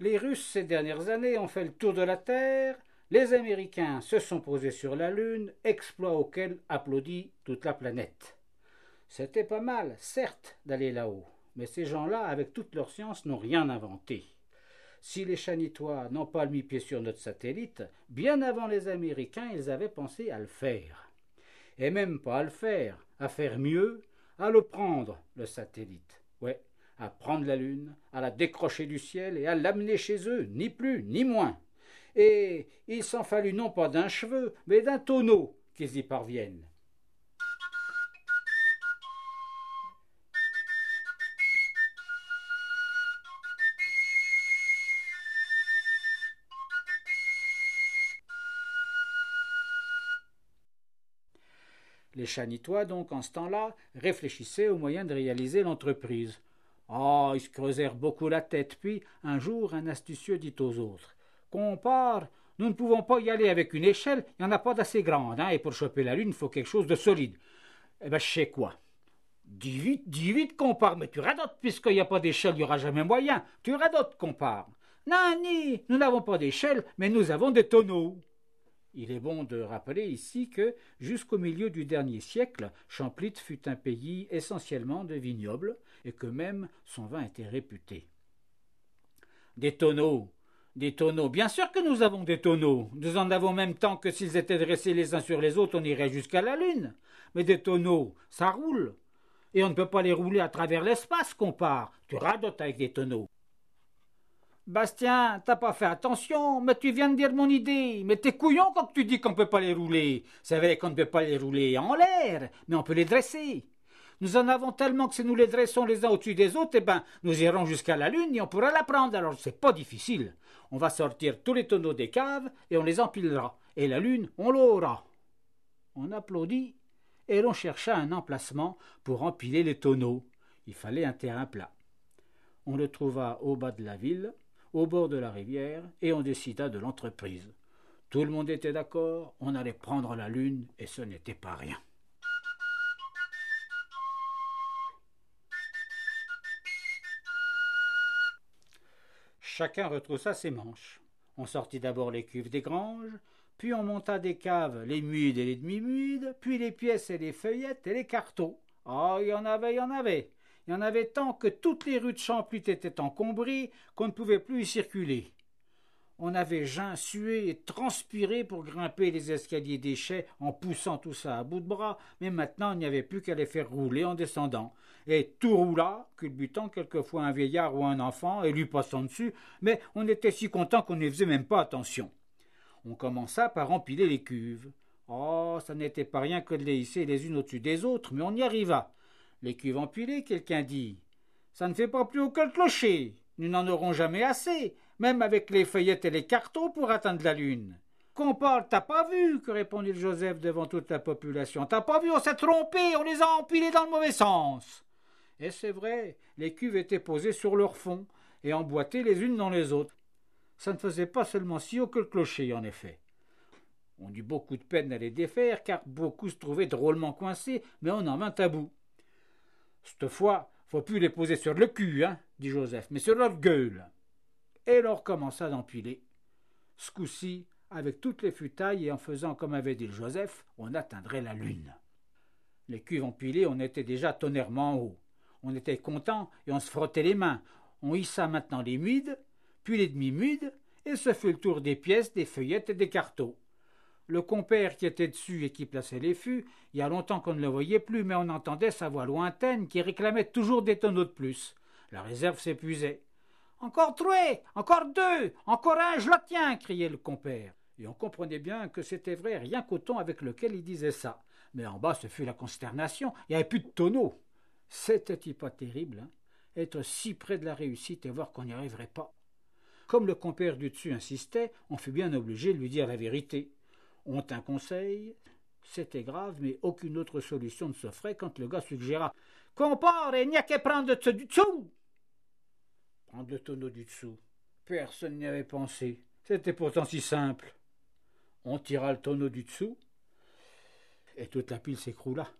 Les Russes ces dernières années ont fait le tour de la Terre, les Américains se sont posés sur la Lune, exploit auquel applaudit toute la planète. C'était pas mal, certes, d'aller là-haut, mais ces gens-là, avec toute leur science, n'ont rien inventé. Si les Chanitois n'ont pas mis pied sur notre satellite, bien avant les Américains, ils avaient pensé à le faire. Et même pas à le faire, à faire mieux, à le prendre, le satellite. Ouais, à prendre la Lune, à la décrocher du ciel et à l'amener chez eux, ni plus ni moins. Et il s'en fallut non pas d'un cheveu, mais d'un tonneau qu'ils y parviennent. Les Chanitois, donc, en ce temps-là, réfléchissaient aux moyens de réaliser l'entreprise. Ah, ils se creusèrent beaucoup la tête, puis, un jour, un astucieux dit aux autres Compare, nous ne pouvons pas y aller avec une échelle, il n'y en a pas d'assez grande, hein, et pour choper la lune, il faut quelque chose de solide. Eh ben, je sais quoi. Dis vite, dis vite, compare, mais tu radotes, puisqu'il n'y a pas d'échelle, il n'y aura jamais moyen. Tu radotes, compare. Non, ni, nous n'avons pas d'échelle, mais nous avons des tonneaux. Il est bon de rappeler ici que, jusqu'au milieu du dernier siècle, Champlit fut un pays essentiellement de vignobles, et que même son vin était réputé. Des tonneaux. Des tonneaux. Bien sûr que nous avons des tonneaux. Nous en avons même tant que s'ils étaient dressés les uns sur les autres, on irait jusqu'à la Lune. Mais des tonneaux, ça roule. Et on ne peut pas les rouler à travers l'espace, compare. Tu radotes avec des tonneaux. Bastien, t'as pas fait attention, mais tu viens de dire mon idée. Mais t'es couillon quand tu dis qu'on peut pas les rouler. C'est vrai qu'on ne peut pas les rouler en l'air, mais on peut les dresser. Nous en avons tellement que si nous les dressons les uns au-dessus des autres, eh ben, nous irons jusqu'à la lune et on pourra la prendre. Alors c'est pas difficile. On va sortir tous les tonneaux des caves et on les empilera. Et la lune, on l'aura. On applaudit et l'on chercha un emplacement pour empiler les tonneaux. Il fallait un terrain plat. On le trouva au bas de la ville, au bord de la rivière, et on décida de l'entreprise. Tout le monde était d'accord, on allait prendre la lune, et ce n'était pas rien. Chacun retroussa ses manches. On sortit d'abord les cuves des granges, puis on monta des caves les muides et les demi-muides, puis les pièces et les feuillettes et les cartons. Ah, il y en avait, il y en avait. Il y en avait tant que toutes les rues de Champlut étaient encombrées qu'on ne pouvait plus y circuler. On avait jeun, sué et transpiré pour grimper les escaliers déchets en poussant tout ça à bout de bras, mais maintenant il n'y avait plus qu'à les faire rouler en descendant. Et tout roula, culbutant quelquefois un vieillard ou un enfant et lui passant dessus, mais on était si content qu'on ne faisait même pas attention. On commença par empiler les cuves. Oh, ça n'était pas rien que de les hisser les unes au-dessus des autres, mais on y arriva. Les cuves empilées, quelqu'un dit. Ça ne fait pas plus le clocher. Nous n'en aurons jamais assez, même avec les feuillettes et les cartons pour atteindre la lune. Compare, t'as pas vu, que répondit Joseph devant toute la population. T'as pas vu, on s'est trompé, on les a empilés dans le mauvais sens. Et c'est vrai, les cuves étaient posées sur leur fond et emboîtées les unes dans les autres. Ça ne faisait pas seulement si haut que le clocher, en effet. On eut beaucoup de peine à les défaire, car beaucoup se trouvaient drôlement coincés, mais on en vint à bout. Cette fois, faut plus les poser sur le cul, hein, dit Joseph, mais sur leur gueule. Et l'on recommença d'empiler. Ce coup-ci, avec toutes les futailles et en faisant comme avait dit Joseph, on atteindrait la lune. Les cuves empilées, on était déjà tonnerrement haut. On était content et on se frottait les mains. On hissa maintenant les muides, puis les demi-muides, et ce fut le tour des pièces, des feuillettes et des cartons. Le compère qui était dessus et qui plaçait les fûts, il y a longtemps qu'on ne le voyait plus, mais on entendait sa voix lointaine qui réclamait toujours des tonneaux de plus. La réserve s'épuisait. Encore trois, encore deux, encore un, je le tiens, criait le compère. Et on comprenait bien que c'était vrai rien qu'au ton avec lequel il disait ça. Mais en bas, ce fut la consternation. Il n'y avait plus de tonneaux. C'était pas terrible, hein être si près de la réussite et voir qu'on n'y arriverait pas. Comme le compère du dessus insistait, on fut bien obligé de lui dire la vérité ont un conseil. C'était grave, mais aucune autre solution ne s'offrait quand le gars suggéra Compare, il n'y a qu'à prendre du dessous Prendre le tonneau du dessous. Personne n'y avait pensé. C'était pourtant si simple. On tira le tonneau du dessous, et toute la pile s'écroula.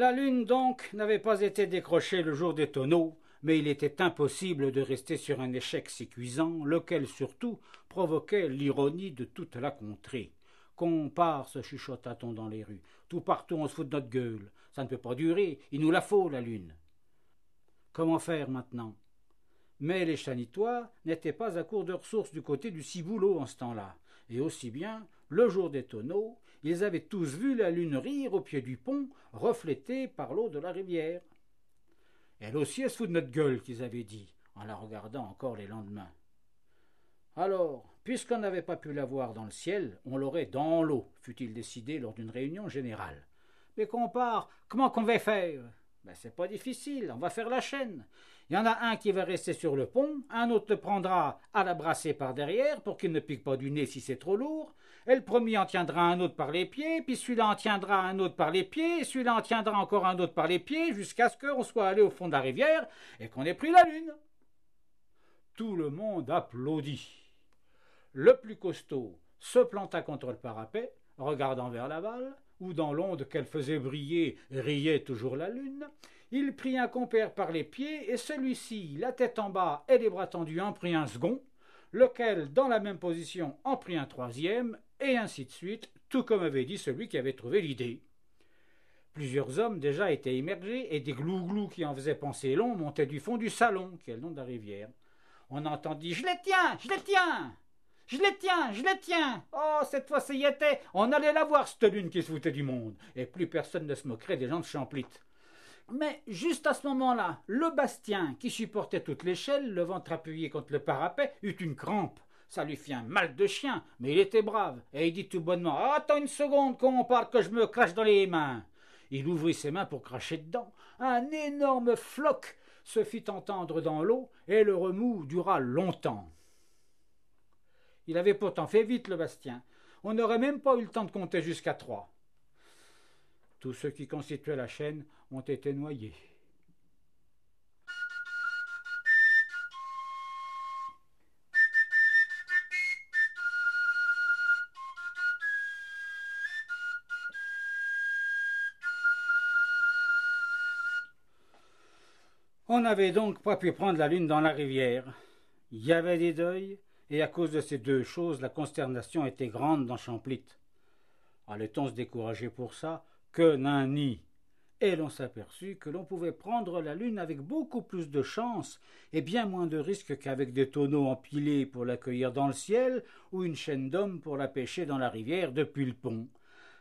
La lune donc n'avait pas été décrochée le jour des tonneaux, mais il était impossible de rester sur un échec si cuisant, lequel surtout provoquait l'ironie de toute la contrée. Qu'on part, se chuchota-t-on dans les rues. Tout partout on se fout de notre gueule. Ça ne peut pas durer, il nous la faut, la lune. Comment faire maintenant? Mais les chanitois n'étaient pas à court de ressources du côté du Ciboulot en ce temps-là. Et aussi bien, le jour des tonneaux, ils avaient tous vu la lune rire au pied du pont, reflétée par l'eau de la rivière. Elle aussi, elle se fout de notre gueule, qu'ils avaient dit, en la regardant encore les lendemains. Alors, puisqu'on n'avait pas pu la voir dans le ciel, on l'aurait dans l'eau, fut-il décidé lors d'une réunion générale. Mais qu'on part, comment qu'on va faire? Ben, c'est pas difficile, on va faire la chaîne. Il y en a un qui va rester sur le pont, un autre le prendra à la brasser par derrière pour qu'il ne pique pas du nez si c'est trop lourd, et le premier en tiendra un autre par les pieds, puis celui-là en tiendra un autre par les pieds, et celui-là en tiendra encore un autre par les pieds, jusqu'à ce qu'on soit allé au fond de la rivière et qu'on ait pris la lune. Tout le monde applaudit. Le plus costaud se planta contre le parapet, regardant vers l'aval, où dans l'onde qu'elle faisait briller riait toujours la lune, il prit un compère par les pieds, et celui-ci, la tête en bas et les bras tendus, en prit un second, lequel, dans la même position, en prit un troisième, et ainsi de suite, tout comme avait dit celui qui avait trouvé l'idée. Plusieurs hommes déjà étaient émergés, et des glouglous qui en faisaient penser long montaient du fond du salon, qui est le nom de la rivière. On entendit Je les tiens, je les tiens je les tiens, je les tiens. Oh, cette fois, y était. On allait la voir, cette lune qui se foutait du monde. Et plus personne ne se moquerait des gens de Champlit. Mais juste à ce moment-là, le Bastien, qui supportait toute l'échelle, le ventre appuyé contre le parapet, eut une crampe. Ça lui fit un mal de chien, mais il était brave, et il dit tout bonnement Attends une seconde qu'on parle que je me crache dans les mains. Il ouvrit ses mains pour cracher dedans. Un énorme floc se fit entendre dans l'eau, et le remous dura longtemps. Il avait pourtant fait vite le Bastien. On n'aurait même pas eu le temps de compter jusqu'à trois. Tous ceux qui constituaient la chaîne ont été noyés. On n'avait donc pas pu prendre la lune dans la rivière. Il y avait des deuils, et à cause de ces deux choses, la consternation était grande dans Champlit. Allait-on se décourager pour ça? Que nenni Et l'on s'aperçut que l'on pouvait prendre la lune avec beaucoup plus de chance et bien moins de risque qu'avec des tonneaux empilés pour l'accueillir dans le ciel ou une chaîne d'hommes pour la pêcher dans la rivière depuis le pont.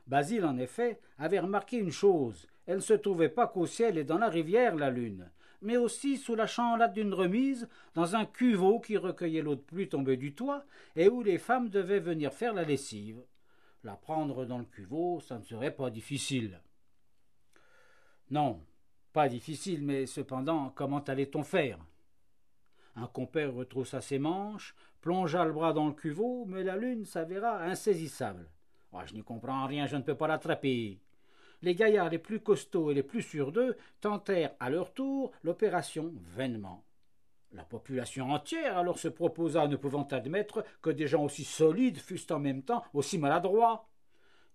Basile, en effet, avait remarqué une chose. Elle ne se trouvait pas qu'au ciel et dans la rivière, la lune mais aussi sous la chanlade d'une remise, dans un cuveau qui recueillait l'eau de pluie tombée du toit, et où les femmes devaient venir faire la lessive. La prendre dans le cuveau, ça ne serait pas difficile. Non, pas difficile, mais cependant, comment allait-on faire? Un compère retroussa ses manches, plongea le bras dans le cuveau, mais la lune s'avéra insaisissable. Ah, je n'y comprends rien, je ne peux pas l'attraper les gaillards les plus costauds et les plus sûrs d'eux tentèrent à leur tour l'opération vainement. La population entière alors se proposa, ne pouvant admettre que des gens aussi solides fussent en même temps aussi maladroits.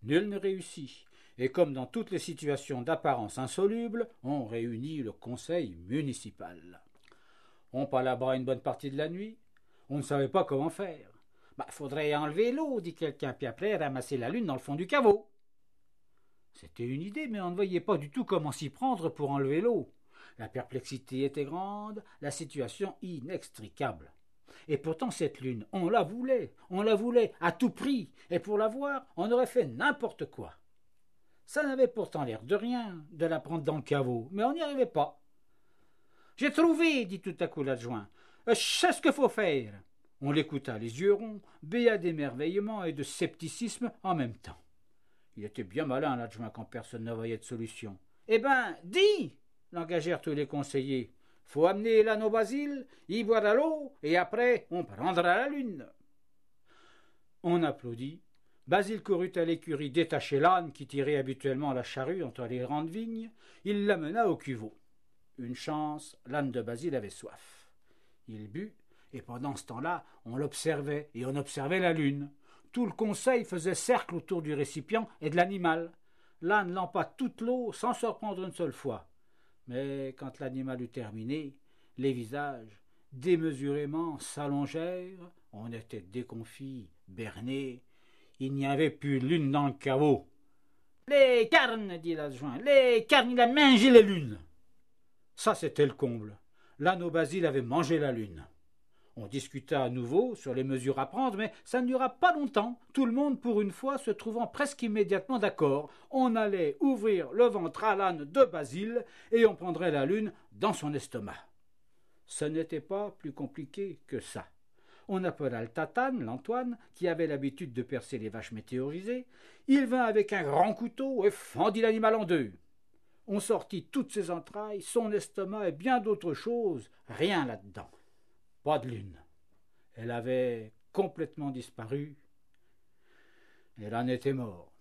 Nul ne réussit, et comme dans toutes les situations d'apparence insoluble, on réunit le conseil municipal. On palabra une bonne partie de la nuit. On ne savait pas comment faire. Bah, faudrait enlever l'eau, dit quelqu'un, puis après ramasser la lune dans le fond du caveau. C'était une idée, mais on ne voyait pas du tout comment s'y prendre pour enlever l'eau. La perplexité était grande, la situation inextricable. Et pourtant cette lune, on la voulait, on la voulait à tout prix, et pour la voir, on aurait fait n'importe quoi. Ça n'avait pourtant l'air de rien de la prendre dans le caveau, mais on n'y arrivait pas. J'ai trouvé, dit tout à coup l'adjoint. Je sais ce qu'il faut faire. On l'écouta les yeux ronds, béat d'émerveillement et de scepticisme en même temps. Il était bien malin, l'adjoint, quand personne ne voyait de solution. Eh ben, dis l'engagèrent tous les conseillers. Faut amener l'anneau Basile, y boire à l'eau, et après on prendra la lune. On applaudit. Basile courut à l'écurie détacher l'âne qui tirait habituellement la charrue entre les grandes vignes. Il l'amena au cuveau. Une chance, l'âne de Basile avait soif. Il but, et pendant ce temps-là, on l'observait, et on observait la lune. Tout le conseil faisait cercle autour du récipient et de l'animal. l'âne lampa toute l'eau sans se reprendre une seule fois. Mais quand l'animal eut terminé, les visages démesurément s'allongèrent, on était déconfits, bernés, il n'y avait plus lune dans le caveau. Les carnes, dit l'adjoint, les carnes, il a mangé les lunes. Ça, c'était le comble. L'âne Basile avait mangé la lune. On discuta à nouveau sur les mesures à prendre, mais ça ne dura pas longtemps, tout le monde pour une fois se trouvant presque immédiatement d'accord. On allait ouvrir le ventre à l'âne de Basile et on prendrait la lune dans son estomac. Ce n'était pas plus compliqué que ça. On appela le tatane, l'Antoine, qui avait l'habitude de percer les vaches météorisées. Il vint avec un grand couteau et fendit l'animal en deux. On sortit toutes ses entrailles, son estomac et bien d'autres choses, rien là-dedans. Pas de lune. Elle avait complètement disparu. Et l'âne était mort.